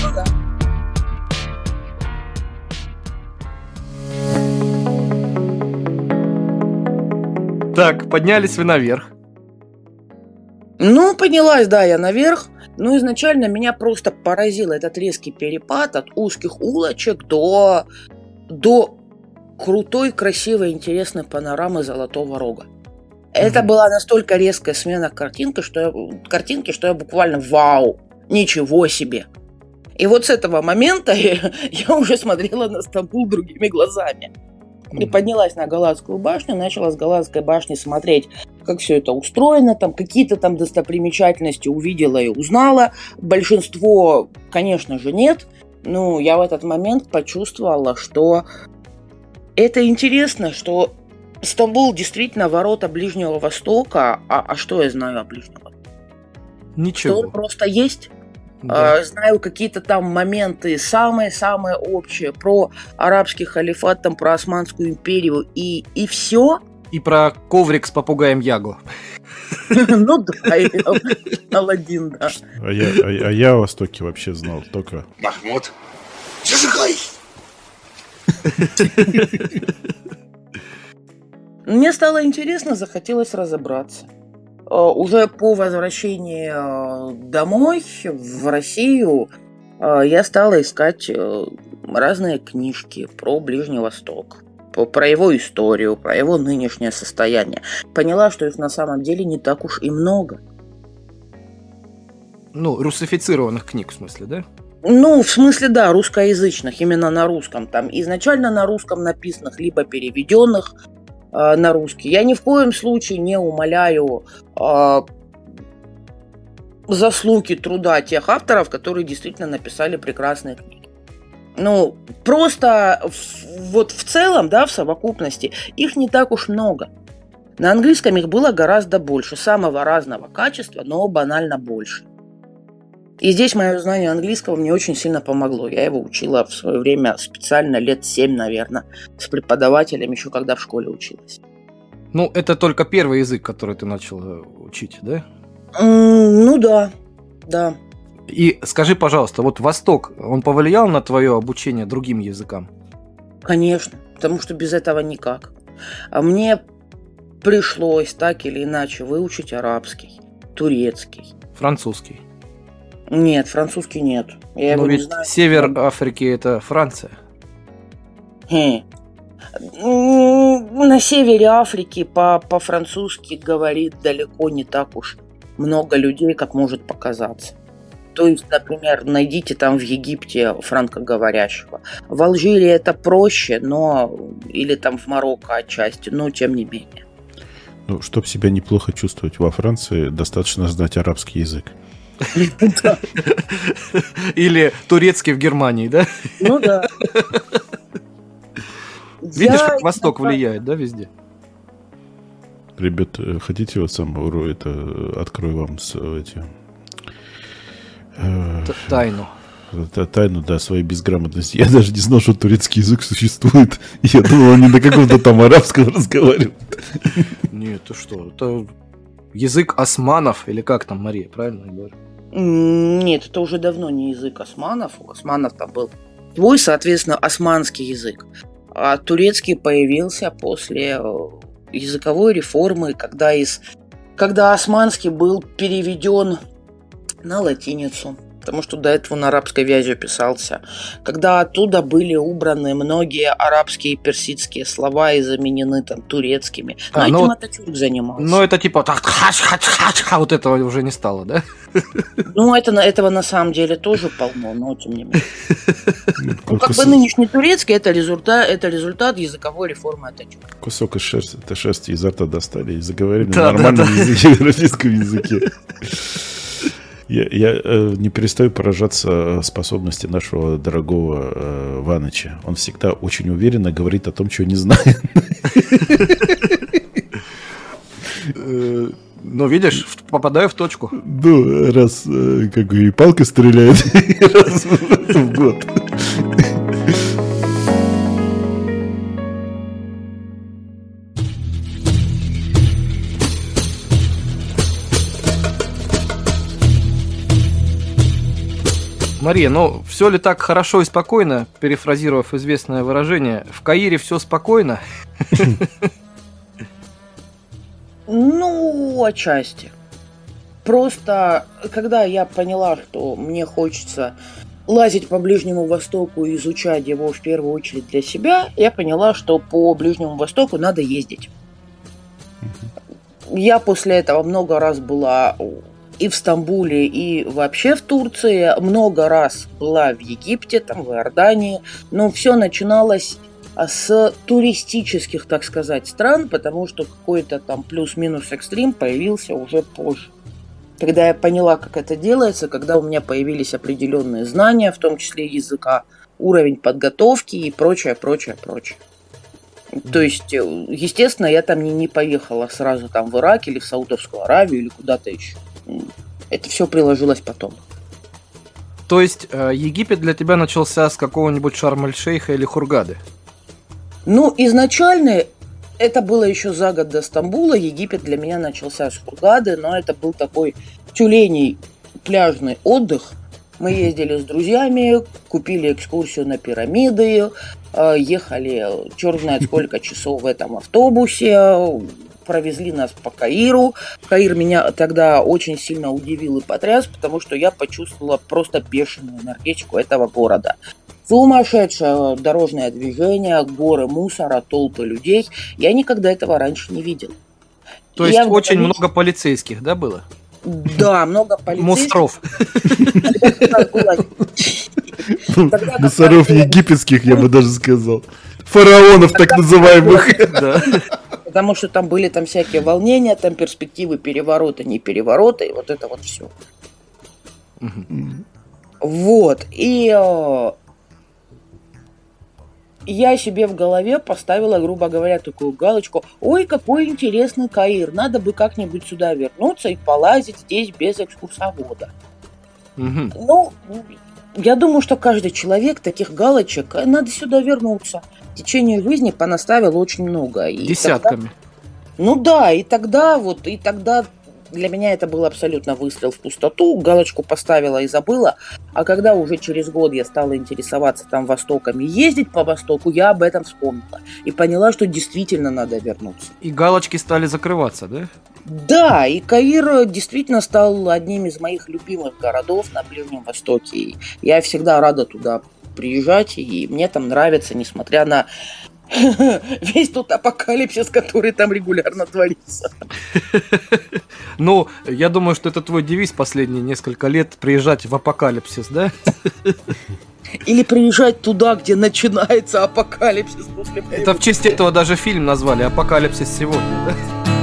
Так, поднялись вы наверх. Ну, поднялась, да, я наверх. Ну, изначально меня просто поразил этот резкий перепад от узких улочек до, до крутой, красивой, интересной панорамы Золотого Рога. Это mm-hmm. была настолько резкая смена картинки, что я, картинки, что я буквально вау, ничего себе. И вот с этого момента я, я уже смотрела на Стамбул другими глазами и поднялась на Галатскую башню, начала с Галатской башни смотреть, как все это устроено, там какие-то там достопримечательности увидела и узнала. Большинство, конечно же, нет. Но я в этот момент почувствовала, что это интересно, что Стамбул действительно ворота Ближнего Востока. А, а что я знаю о Ближнем Востоке? Ничего. Что он просто есть? Да. А, знаю какие-то там моменты самые-самые общие про арабский халифат, там про Османскую империю и, и все. И про коврик с попугаем Ягу. Ну да, Алладин, да. А я, а, а я о Востоке вообще знал только... Махмуд, зажигай! Мне стало интересно, захотелось разобраться. Э, уже по возвращении э, домой, в Россию, э, я стала искать разные книжки про Ближний Восток, про его историю, про его нынешнее состояние. Поняла, что их на самом деле не так уж и много. Ну, русифицированных книг, в смысле, да? Ну, в смысле, да, русскоязычных, именно на русском. Там изначально на русском написанных, либо переведенных э, на русский. Я ни в коем случае не умоляю э, заслуги труда тех авторов, которые действительно написали прекрасные книги. Ну, просто в, вот в целом, да, в совокупности, их не так уж много. На английском их было гораздо больше, самого разного качества, но банально больше. И здесь мое знание английского мне очень сильно помогло. Я его учила в свое время специально лет 7, наверное, с преподавателем, еще когда в школе училась. Ну, это только первый язык, который ты начал учить, да? Mm, ну да, да. И скажи, пожалуйста, вот Восток, он повлиял на твое обучение другим языкам? Конечно, потому что без этого никак. А мне пришлось так или иначе выучить арабский, турецкий. Французский. Нет, французский нет. Я Но ведь не знаю. север Африки это Франция. Хм. На севере Африки по- по-французски говорит далеко не так уж много людей, как может показаться. То есть, например, найдите там в Египте франкоговорящего. В Алжире это проще, но или там в Марокко отчасти, но тем не менее. Ну, чтобы себя неплохо чувствовать во Франции, достаточно знать арабский язык. Или турецкий в Германии, да? Ну да. Видишь, как Восток влияет, да, везде? Ребят, э, хотите вот сам это открою вам с, эти э, тайну. Тайну, да, своей безграмотности. Я даже не знал, что турецкий язык существует. Я думал, они на каком-то там арабском разговаривают. Нет, ты что? Это язык османов, или как там, Мария, правильно я говорю? Нет, это уже давно не язык османов. У османов там был свой, соответственно, османский язык. А турецкий появился после э, языковой реформы, когда, из, когда османский был переведен на латиницу потому что до этого на арабской вязью писался, когда оттуда были убраны многие арабские и персидские слова и заменены там турецкими. Но а, этим ну, Ататюрк занимался. Ну, это типа так, хач, хач, хач, а вот этого уже не стало, да? Ну, это, этого на самом деле тоже полно, но тем не менее. Ну, как бы нынешний турецкий это результат, это результат языковой реформы Ататюрка. Кусок из шерсти, это шерсти изо рта достали и заговорили на нормальном языке, в российском языке. Я, я э, не перестаю поражаться способности нашего дорогого э, Ваныча. Он всегда очень уверенно говорит о том, чего не знает. Э, ну, видишь, попадаю в точку. Ну, раз э, как бы и палка стреляет, раз в год. Мария, ну все ли так хорошо и спокойно, перефразировав известное выражение, в Каире все спокойно? Ну, отчасти. Просто, когда я поняла, что мне хочется лазить по Ближнему Востоку и изучать его в первую очередь для себя, я поняла, что по Ближнему Востоку надо ездить. Я после этого много раз была и в Стамбуле, и вообще в Турции. Много раз была в Египте, там, в Иордании. Но все начиналось а, с туристических, так сказать, стран, потому что какой-то там плюс-минус экстрим появился уже позже. Когда я поняла, как это делается, когда у меня появились определенные знания, в том числе языка, уровень подготовки и прочее, прочее, прочее. То есть, э, естественно, я там не, не поехала сразу там в Ирак или в Саудовскую Аравию или куда-то еще это все приложилось потом. То есть э, Египет для тебя начался с какого-нибудь Шарм-эль-Шейха или Хургады? Ну, изначально это было еще за год до Стамбула. Египет для меня начался с Хургады, но это был такой тюленей пляжный отдых. Мы ездили с друзьями, купили экскурсию на пирамиды, э, ехали черт знает сколько часов в этом автобусе, провезли нас по Каиру. Каир меня тогда очень сильно удивил и потряс, потому что я почувствовала просто бешеную энергетику этого города. Сумасшедшее дорожное движение, горы мусора, толпы людей. Я никогда этого раньше не видел. То есть очень много полицейских, да, было? Да, много полицейских. Мусоров. Мусоров египетских, я бы даже сказал. Фараонов так называемых. Потому что там были там всякие волнения, там перспективы переворота, не переворота, и вот это вот все. Вот. И э, я себе в голове поставила, грубо говоря, такую галочку. Ой, какой интересный Каир. Надо бы как-нибудь сюда вернуться и полазить здесь без экскурсовода. Ну, я думаю, что каждый человек таких галочек, э, надо сюда вернуться. В течение жизни понаставил очень много. И Десятками. тогда- ну да, и тогда вот, и тогда для меня это был абсолютно выстрел в пустоту. Галочку поставила и забыла. А когда уже через год я стала интересоваться там Востоком и ездить по Востоку, я об этом вспомнила. И поняла, что действительно надо вернуться. И галочки стали закрываться, да? Да, и Каир действительно стал одним из моих любимых городов на Ближнем Востоке. Я всегда рада туда приезжать, и мне там нравится, несмотря на весь тот апокалипсис, который там регулярно творится. Ну, я думаю, что это твой девиз последние несколько лет приезжать в апокалипсис, да? Или приезжать туда, где начинается апокалипсис Это в честь этого даже фильм назвали Апокалипсис сегодня, да?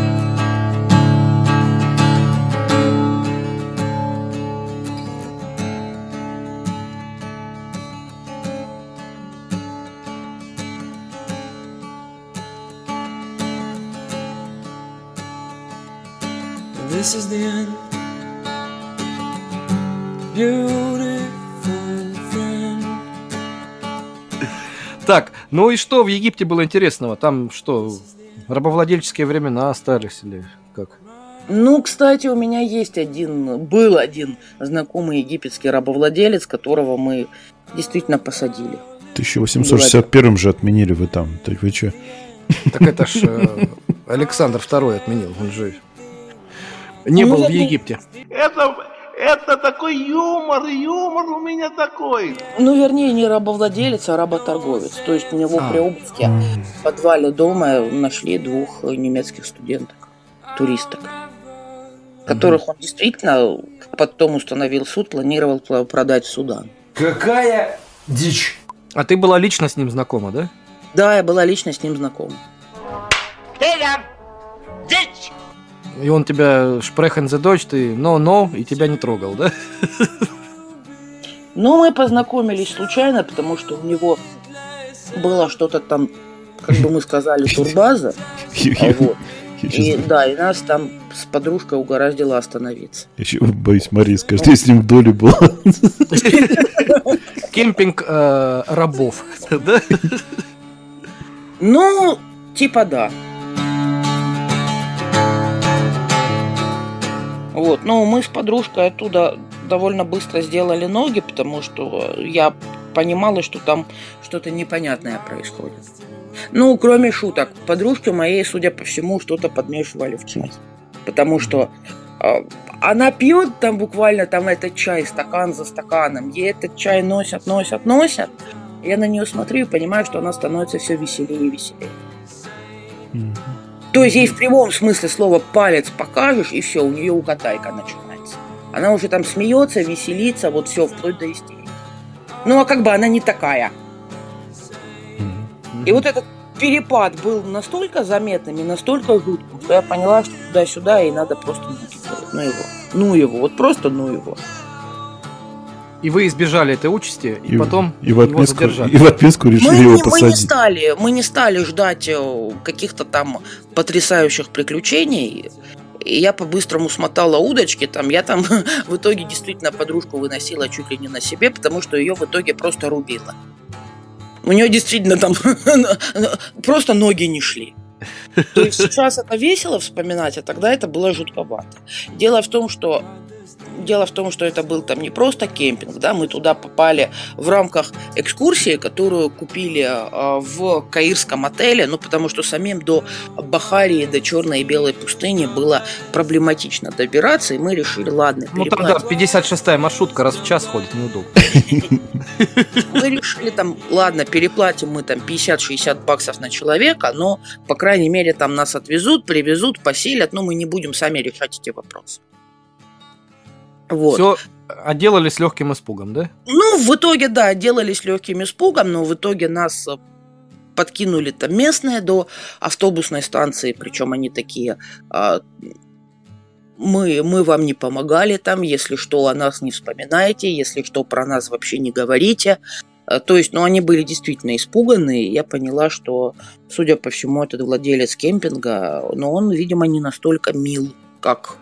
This is the end. Beautiful friend. Так, ну и что в Египте было интересного? Там что, рабовладельческие времена остались или как? Ну, кстати, у меня есть один, был один знакомый египетский рабовладелец, которого мы действительно посадили. В 1861 же отменили вы там. Так вы что? Так это ж э, Александр II отменил, он же не Ну, был в Египте. Это, это такой юмор, юмор у меня такой. Ну, вернее, не рабовладелец, а работорговец. То есть у него А. при обыске в подвале дома нашли двух немецких студенток, туристок, которых он действительно потом установил суд, планировал пла- продать в Судан. Какая дичь! А ты была лично с ним знакома, да? Да, я была лично с ним знакома. И он тебя шпрехен за дочь, ты но-но, и тебя не трогал, да? Но мы познакомились случайно, потому что у него было что-то там, как бы мы сказали, турбаза. А вот. И да, и нас там с подружкой угораздило остановиться. Еще боюсь, Мария скажет, я с ним в доле был. Кемпинг э, рабов, да? Ну, типа да. Вот, ну мы с подружкой оттуда довольно быстро сделали ноги, потому что я понимала, что там что-то непонятное происходит. Ну, кроме шуток, подружке моей, судя по всему, что-то подмешивали в чай. Потому что э, она пьет там буквально там этот чай стакан за стаканом. Ей этот чай носят, носят, носят. Я на нее смотрю и понимаю, что она становится все веселее и веселее. То есть ей в прямом смысле слова палец покажешь, и все, у нее уготайка начинается. Она уже там смеется, веселится, вот все, вплоть до истерики. Ну а как бы она не такая. И вот этот перепад был настолько заметным и настолько жутким, что я поняла, что туда-сюда ей надо просто. Ну его. Ну его. Вот просто ну его. И вы избежали этой участи, и, потом и в его отписку, задержали. и в отписку решили Мы, его не, мы не посадить. стали, мы не стали ждать э, каких-то там потрясающих приключений. И я по-быстрому смотала удочки, там я там в итоге действительно подружку выносила чуть ли не на себе, потому что ее в итоге просто рубила. У нее действительно там просто ноги не шли. То есть сейчас это весело вспоминать, а тогда это было жутковато. Дело в том, что Дело в том, что это был там не просто кемпинг, да, мы туда попали в рамках экскурсии, которую купили э, в каирском отеле, ну, потому что самим до Бахарии, до Черной и Белой пустыни было проблематично добираться, и мы решили, ладно, Ну тогда 56-я маршрутка раз в час ходит, неудобно. мы решили там, ладно, переплатим мы там 50-60 баксов на человека, но, по крайней мере, там нас отвезут, привезут, поселят, но мы не будем сами решать эти вопросы. Вот. Все отделались легким испугом, да? Ну, в итоге, да, делались легким испугом, но в итоге нас э, подкинули там местные до автобусной станции, причем они такие, а, мы, мы вам не помогали там, если что, о нас не вспоминайте, если что, про нас вообще не говорите. А, То есть, ну, они были действительно испуганы, и я поняла, что, судя по всему, этот владелец кемпинга, но он, видимо, не настолько мил, как,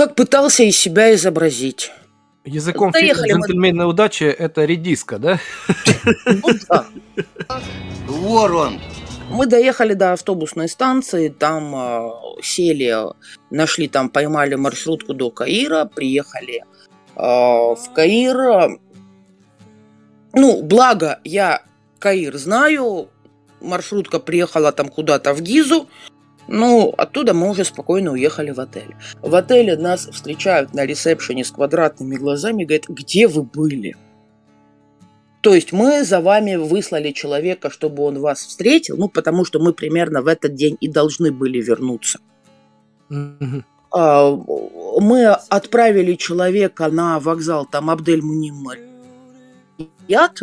как пытался из себя изобразить. Языком Доехали фильма мы- «Джентльменная удача» это редиска, да? Вор он. Мы доехали до автобусной станции, там э, сели, нашли там, поймали маршрутку до Каира, приехали э, в Каир. Ну, благо, я Каир знаю, маршрутка приехала там куда-то в Гизу, ну, оттуда мы уже спокойно уехали в отель. В отеле нас встречают на ресепшене с квадратными глазами и говорят, где вы были? То есть мы за вами выслали человека, чтобы он вас встретил, ну, потому что мы примерно в этот день и должны были вернуться. А, Мы отправили человека на вокзал, там, Абдель-Муним Яд,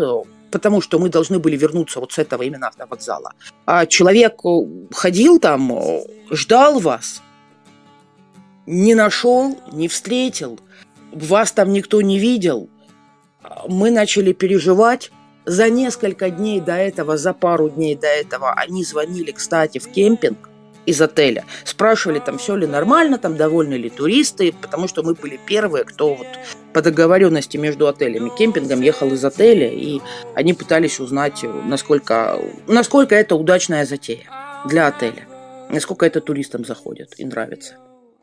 потому что мы должны были вернуться вот с этого именно автовокзала. А человек э, ходил там, э, ждал вас, не нашел, не встретил, вас там никто не видел. Мы начали переживать. За несколько дней до этого, за пару дней до этого, они звонили, кстати, в кемпинг из отеля. Спрашивали, там все ли нормально, там довольны ли туристы, потому что мы были первые, кто вот по договоренности между отелями кемпингом ехал из отеля, и они пытались узнать, насколько, насколько это удачная затея для отеля, насколько это туристам заходит и нравится.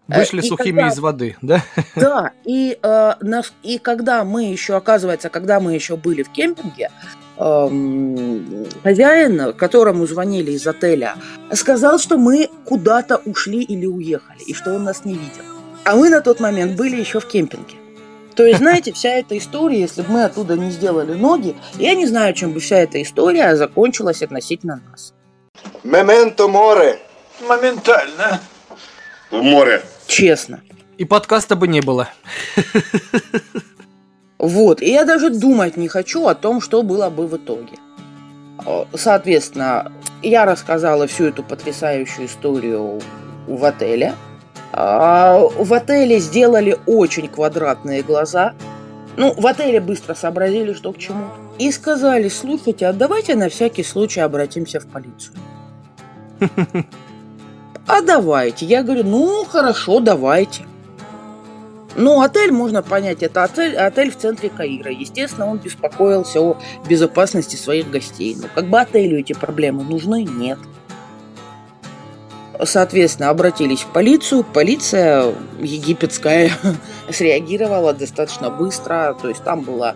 Вышли Э, и сухими когда- из воды, да? Да, и, э, нас, и когда мы еще, оказывается, когда мы еще были в кемпинге, хозяин, которому звонили из отеля, сказал, что мы куда-то ушли или уехали, и что он нас не видел. А мы на тот момент были еще в кемпинге. То есть, знаете, вся эта история, если бы мы оттуда не сделали ноги, я не знаю, чем бы вся эта история закончилась относительно нас. Мементо море. Моментально. В море. Честно. И подкаста бы не было. Вот, и я даже думать не хочу о том, что было бы в итоге. Э, Соответственно, я рассказала всю эту потрясающую историю в отеле. А, В отеле сделали очень квадратные глаза. Ну, в отеле быстро сообразили, что к чему. И сказали, слушайте, а давайте на всякий случай обратимся в полицию. А давайте. Я говорю, ну, хорошо, давайте. Ну, отель, можно понять, это отель, отель в центре Каира. Естественно, он беспокоился о безопасности своих гостей. Но как бы отелю эти проблемы нужны? Нет. Соответственно, обратились в полицию. Полиция египетская среагировала достаточно быстро. То есть там была,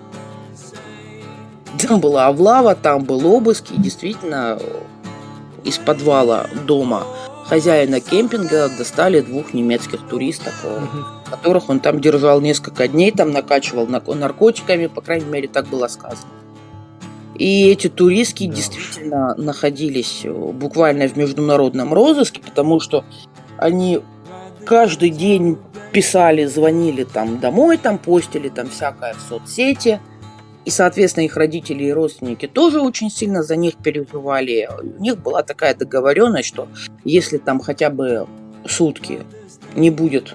там была облава, там был обыск. И действительно, из подвала дома хозяина кемпинга достали двух немецких туристов, э, которых он там держал несколько дней, там накачивал наркотиками, по крайней мере, так было сказано. И эти туристки действительно находились э, буквально в международном розыске, потому что они каждый день писали, звонили там домой, там постили там всякое в соцсети. И, соответственно, их родители и родственники тоже очень сильно за них переживали. У них была такая договоренность, что если там хотя бы сутки не будет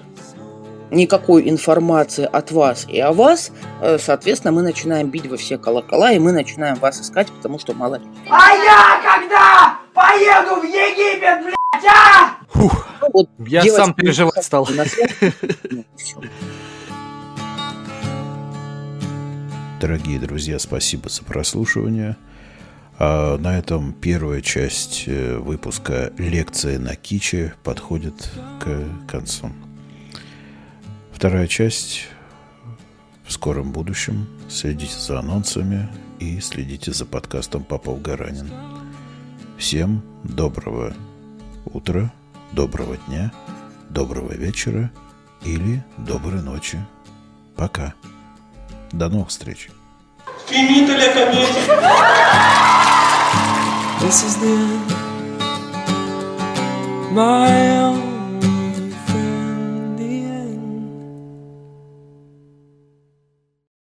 никакой информации от вас и о вас, э, соответственно, мы начинаем бить во все колокола, и мы начинаем вас искать, потому что мало ли. А я когда поеду в Египет, блядь, а? Ну, вот Я сам переживать не стал. Ну. Дорогие друзья, спасибо за прослушивание. А на этом первая часть э, выпуска лекции на Киче подходит к концу. Вторая часть в скором будущем. Следите за анонсами и следите за подкастом Попов Гаранин. Всем доброго утра, доброго дня, доброго вечера или доброй ночи. Пока. До новых встреч. This is the end. My own